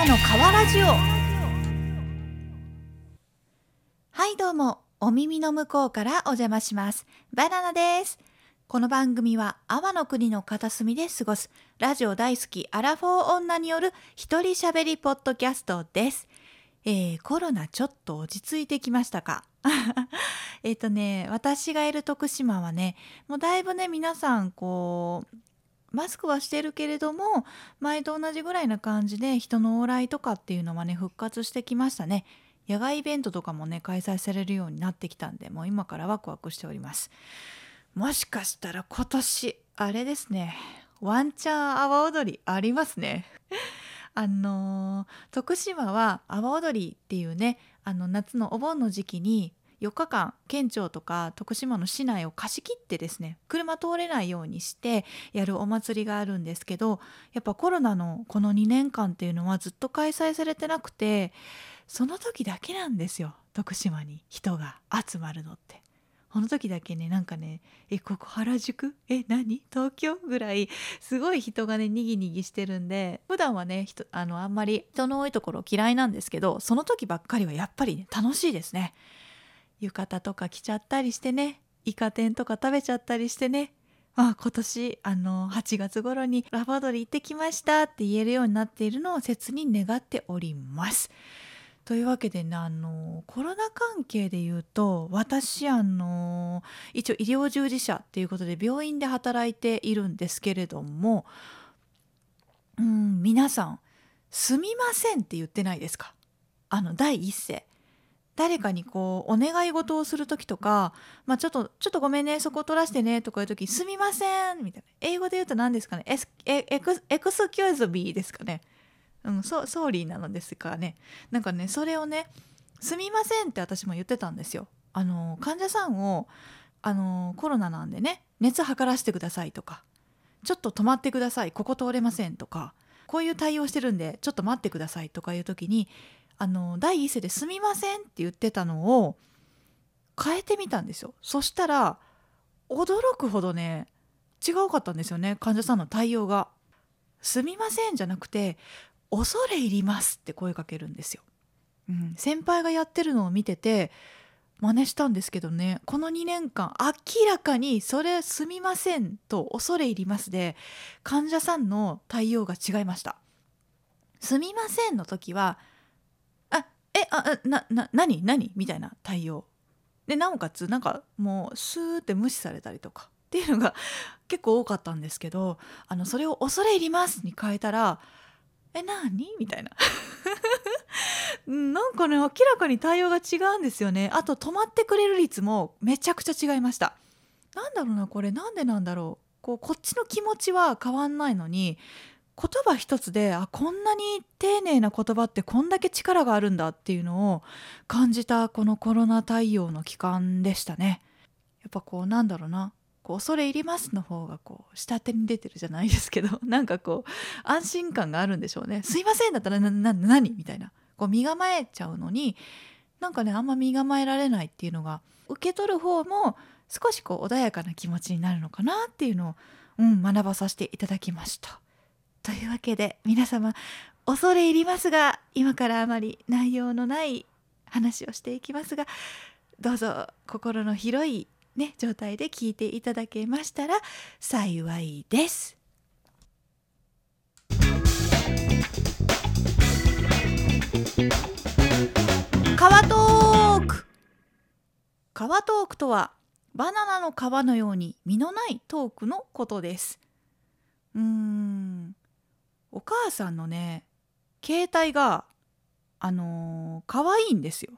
ナの川ラジオ。はいどうも。お耳の向こうからお邪魔します。バナナです。この番組は阿波の国の片隅で過ごす。ラジオ大好きアラフォー女による一人喋りポッドキャストです。えー、コロナちょっと落ち着いてきましたか？えっとね私がいる徳島はねもうだいぶね皆さんこうマスクはしてるけれども前と同じぐらいな感じで人の往来とかっていうのはね復活してきましたね。野外イベントとかもね開催されるようになってきたんでもう今からワクワクしております。もしかしたら今年あれですねワンチャン阿波踊りありますね。あのー、徳島は阿波踊りっていうねあの夏のお盆の時期に4日間県庁とか徳島の市内を貸し切ってですね車通れないようにしてやるお祭りがあるんですけどやっぱコロナのこの2年間っていうのはずっと開催されてなくてその時だけなんですよ徳島に人が集まるのって。この時だけねなんかね「えここ原宿？え何？東京?」ぐらいすごい人がねにぎにぎしてるんで普段はねあのあんまり人の多いところ嫌いなんですけどその時ばっかりはやっぱりね楽しいですね。浴衣とか着ちゃったりしてねイカ天とか食べちゃったりしてねあ、今年あの8月頃にラバドリ行ってきましたって言えるようになっているのを切に願っております。というわけでねあのコロナ関係で言うと私あの一応医療従事者っていうことで病院で働いているんですけれどもうん皆さん「すみません」って言ってないですか？あの第一声誰かにこうお願い事をする時とか、まあ、ちょっとちょっとごめんねそこ取らせてねとかいう時すみませんみたいな。英語で言うと何ですかね？エスエエク excuse me ですかね？うんソ sorry なのですかね。なんかねそれをねすみませんって私も言ってたんですよ。あの患者さんをあのコロナなんでね熱測らせてくださいとかちょっと止まってくださいここ通れませんとかこういう対応してるんでちょっと待ってくださいとかいう時にあの第一声で「すみません」って言ってたのを変えてみたんですよ。そしたら驚くほどね違うかったんですよね患者さんの対応が「すみません」じゃなくて「恐れ入ります」って声かけるんですよ、うん、先輩がやってるのを見てて真似したんですけどねこの2年間明らかに「それすみません」と「恐れ入ります」で患者さんの対応が違いました「すみません」の時は「あなな何何？みたいな対応。でなおかつなんかもうスーって無視されたりとかっていうのが 結構多かったんですけどあのそれを「恐れ入ります」に変えたら「え何?」みたいな。なんかね明らかに対応が違うんですよね。あと止まってくれる率もめちゃくちゃ違いました。なんだろうなこれ。なんでなんだろう。こうこっちの気持ちは変わんないのに言葉一つであこんなに丁寧な言葉ってこんだけ力があるんだっていうのを感じたこのコロナ対応の期間でしたね。やっぱこうなんだろうなこう恐れ入りますの方がこう下手に出てるじゃないですけどなんかこう安心感があるんでしょうね。すいませんだったらなな何みたいなこう身構えちゃうのになんかねあんま身構えられないっていうのが受け取る方も少しこう穏やかな気持ちになるのかなっていうのを、うん、学ばさせていただきました。というわけで皆様恐れ入りますが今からあまり内容のない話をしていきますがどうぞ心の広い、ね、状態で聞いていただけましたら幸いです。川トーク川トークとはバナナの皮のように実のないトークのことです。うーんお母さんのね携帯があのー、可愛いんですよ。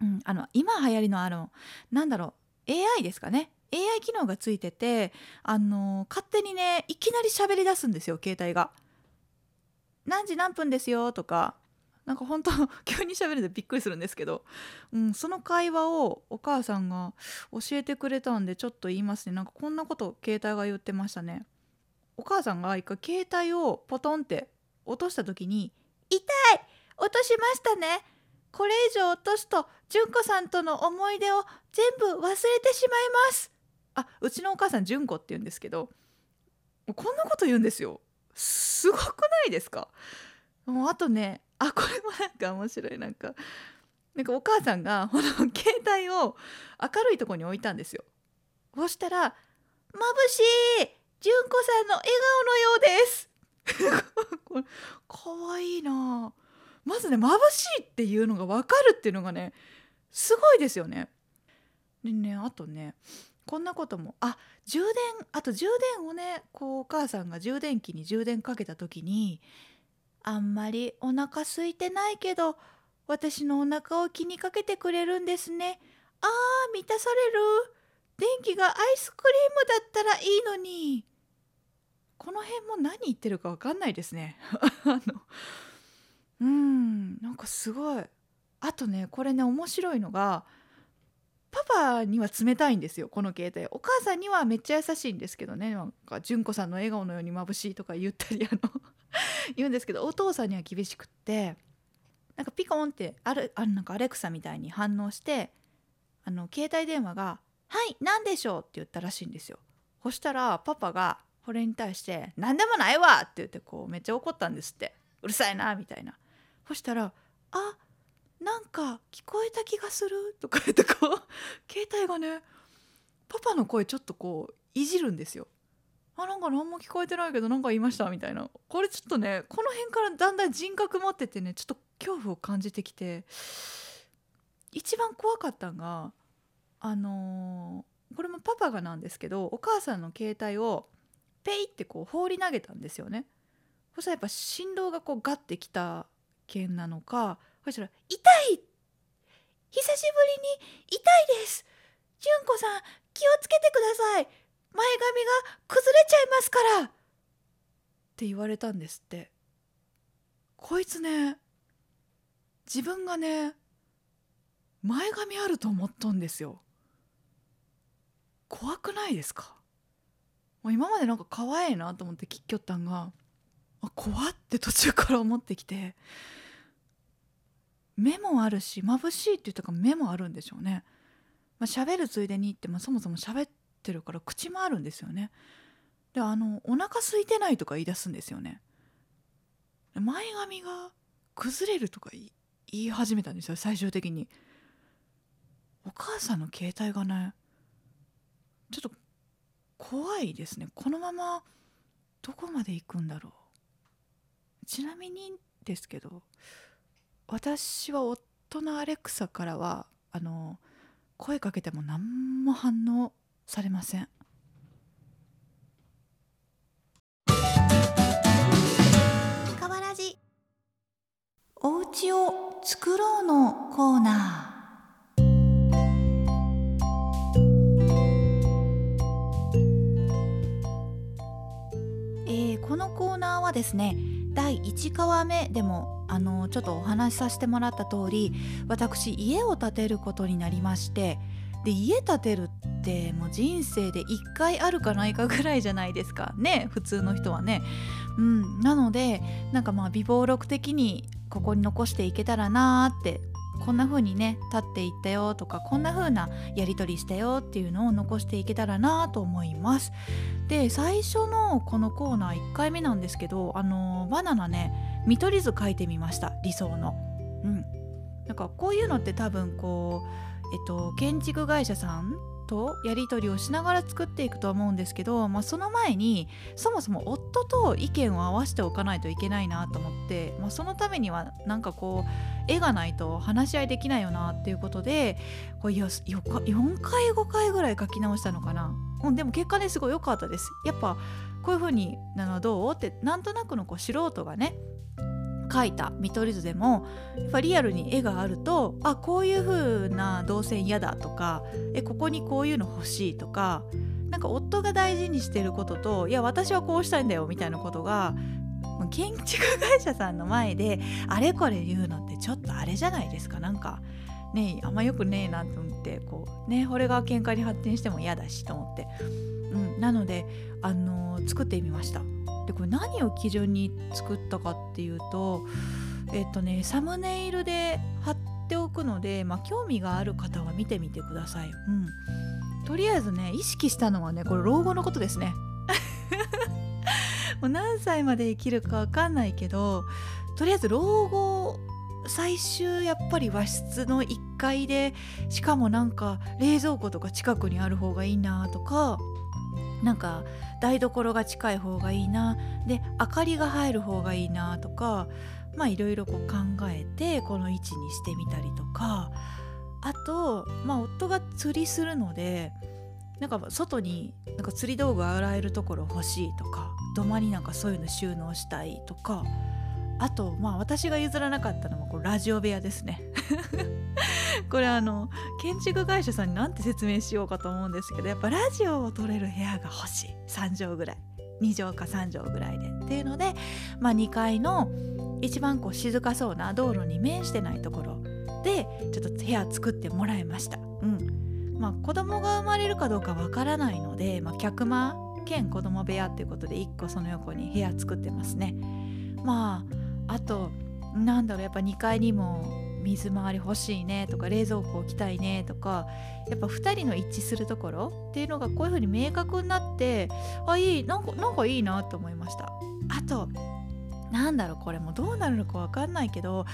うん、あの今流行りのあのなんだろう AI ですかね AI 機能がついててあのー、勝手にねいきなり喋り出すんですよ携帯が。何時何分ですよとかなんか本当 急に喋るとびっくりするんですけど、うん、その会話をお母さんが教えてくれたんでちょっと言いますねなんかこんなこと携帯が言ってましたね。お母さんが一回携帯をポトンって落とした時に「痛い！落としましたねこれ以上落とすと純子さんとの思い出を全部忘れてしまいます」あうちのお母さん純子って言うんですけどこんなこと言うんですよ。すごくないですか？もうあとねあこれもなんか面白い。なんかなんかお母さんがこの携帯を明るいとこに置いたんですよ。そしたら「まぶしい！純子さんの笑顔のようです」これかわいいな。まずね眩しいっていうのが分かるっていうのがねすごいですよね。でねあとねこんなことも。あ充電あと充電をねこうお母さんが充電器に充電かけた時に「あんまりお腹空いてないけど私のお腹を気にかけてくれるんですね。あー満たされる。電気がアイスクリームだったらいいのに」この辺も何言ってるか分かんないですね。あのうんなんかすごいあとねこれね面白いのがパパには冷たいんですよこの携帯お母さんにはめっちゃ優しいんですけどねなんか純子さんの笑顔のように眩しいとか言ったりあの 言うんですけどお父さんには厳しくってなんかピコンってあるあなんかアレクサみたいに反応してあの携帯電話が「はい何でしょう?」って言ったらしいんですよ。そしたらパパがこれに対して「何でもないわ!」って言ってこうめっちゃ怒ったんですって「うるさいな」みたいな。そしたら「あなんか聞こえた気がする」とか言ってこう 携帯がねパパの声ちょっとこういじるんですよ。あなんか何も聞こえてないけど何か言いましたみたいなこれちょっとねこの辺からだんだん人格持っててねちょっと恐怖を感じてきて一番怖かったんがあのーこれもパパがなんですけどお母さんの携帯をペイってこう放り投げたんですよね。そしたらやっぱ振動がこうガッてきた件なのかそしたら「痛い久しぶりに痛いです。純子さん気をつけてください。前髪が崩れちゃいますから」って言われたんですって。こいつね自分がね前髪あると思っとんですよ。怖くないですか？今までなんか可愛いなと思って聞きよったんがあ怖って途中から思ってきて目もあるし眩しいって言ったか目もあるんでしょうね。まあ、喋るついでにって、まあ、そもそも喋ってるから口もあるんですよね。であのお腹空いてないとか言い出すんですよね。前髪が崩れるとか言い始めたんですよ最終的に。お母さんの携帯がねちょっと怖いですね。このままどこまで行くんだろう。ちなみにですけど私は夫のアレクサからはあの声かけても何も反応されません。お家を作ろうのコーナーナーはですね第1話目でもあのちょっとお話しさせてもらった通り私家を建てることになりましてで家建てるってもう人生で1回あるかないかぐらいじゃないですかね普通の人はね。うん、なのでなんかまあ備忘録的にここに残していけたらなーってこんな風にね立っていったよとかこんな風なやり取りしたよっていうのを残していけたらなと思います。で最初のこのコーナー1回目なんですけどあのバナナね見取り図書いてみました理想の。うん、なんかこういうのって多分こう、えっと、建築会社さんとやり取りをしながら作っていくと思うんですけど、まあ、その前にそもそも夫と意見を合わせておかないといけないなと思って、まあ、そのためにはなんかこう絵がないと話し合いできないよなっていうことでこれよよ4回5回ぐらい書き直したのかな、うん、でも結果ねすごい良かったです。やっぱこういう風になのどう？ってなんとなくのこう素人がね描いた見取り図でもやっぱリアルに絵があるとあこういう風な動線嫌だとかえここにこういうの欲しいとかなんか夫が大事にしてることといや私はこうしたいんだよみたいなことが建築会社さんの前であれこれ言うのってちょっとあれじゃないですか。なんかねあんまよくねえなと思ってこうねこれが喧嘩に発展しても嫌だしと思って、うん、なので、あの作ってみました。でこれ何を基準に作ったかっていうとえっとねサムネイルで貼っておくので、まあ、興味がある方は見てみてください、うん、とりあえずね意識したのはねこれ老後のことですね。もう何歳まで生きるか分かんないけどとりあえず老後最終やっぱり和室の1階でしかもなんか冷蔵庫とか近くにある方がいいなとかなんか台所が近い方がいいなで明かりが入る方がいいなとかまあいろいろこう考えてこの位置にしてみたりとかあとまあ夫が釣りするのでなんか外になんか釣り道具洗えるところ欲しいとか土間になんかそういうの収納したいとかあとまあ私が譲らなかったのはこうラジオ部屋ですね。これあの建築会社さんに何て説明しようかと思うんですけどやっぱラジオを撮れる部屋が欲しい。3畳ぐらい。2畳か3畳ぐらいで。っていうので、まあ、2階の一番こう静かそうな道路に面してないところでちょっと部屋作ってもらいました。うん。まあ、子供が生まれるかどうかわからないので、まあ、客間兼子供部屋っていうことで1個その横に部屋作ってますね。まああとなんだろうやっぱ2階にも水回り欲しいねとか冷蔵庫置きたいねとかやっぱ2人の一致するところっていうのがこういう風に明確になってあいいなんかなんかいいなと思いました。あとなんだろうこれもどうなるのか分かんないけど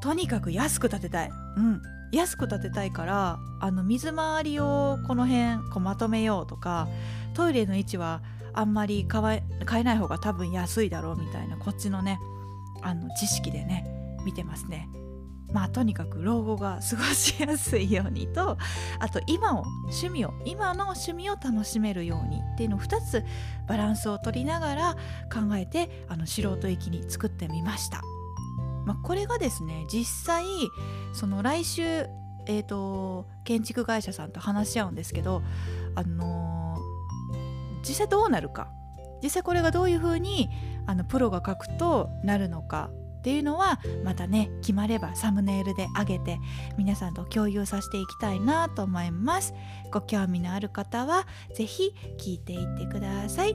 とにかく安く建てたい。うん。安く建てたいからあの水回りをこの辺こうまとめようとかトイレの位置はあんまり買えない方が多分安いだろうみたいなこっちのねあの知識でね見てますね。まあとにかく老後が過ごしやすいようにとあと今を趣味を今の趣味を楽しめるようにっていうのを2つバランスを取りながら考えてあの素人駅に作ってみました。まあ、これがですね実際その来週、えーと、建築会社さんと話し合うんですけど、あのー、実際どうなるか実際これがどういうふうにあのプロが書くとなるのかっていうのはまたね決まればサムネイルで上げて皆さんと共有させていきたいなと思います。ご興味のある方は是非聞いていってください。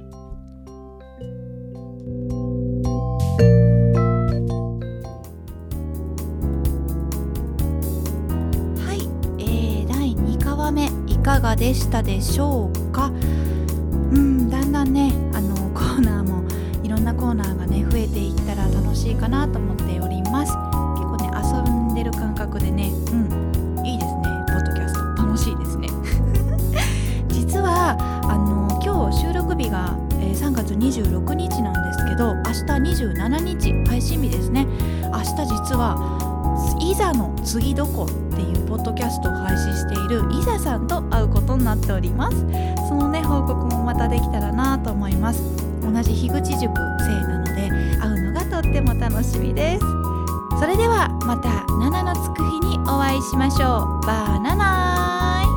はい、えー、第2課話目いかがでしたでしょうか？うんだんだんねあのなコーナーがね増えていったら楽しいかなと思っております。結構ね遊んでる感覚でねうんいいですね。ポッドキャスト。楽しいですね。実はあの今日収録日が、えー、3月26日なんですけど明日27日配信日ですね。明日実はいざの次どこっていうポッドキャストを配信しているいざさんと会うことになっております。そのね報告もまたできたらなと思います。同じ樋口塾生なので会うのがとっても楽しみです。それではまた7のつく日にお会いしましょう。バーナナイ。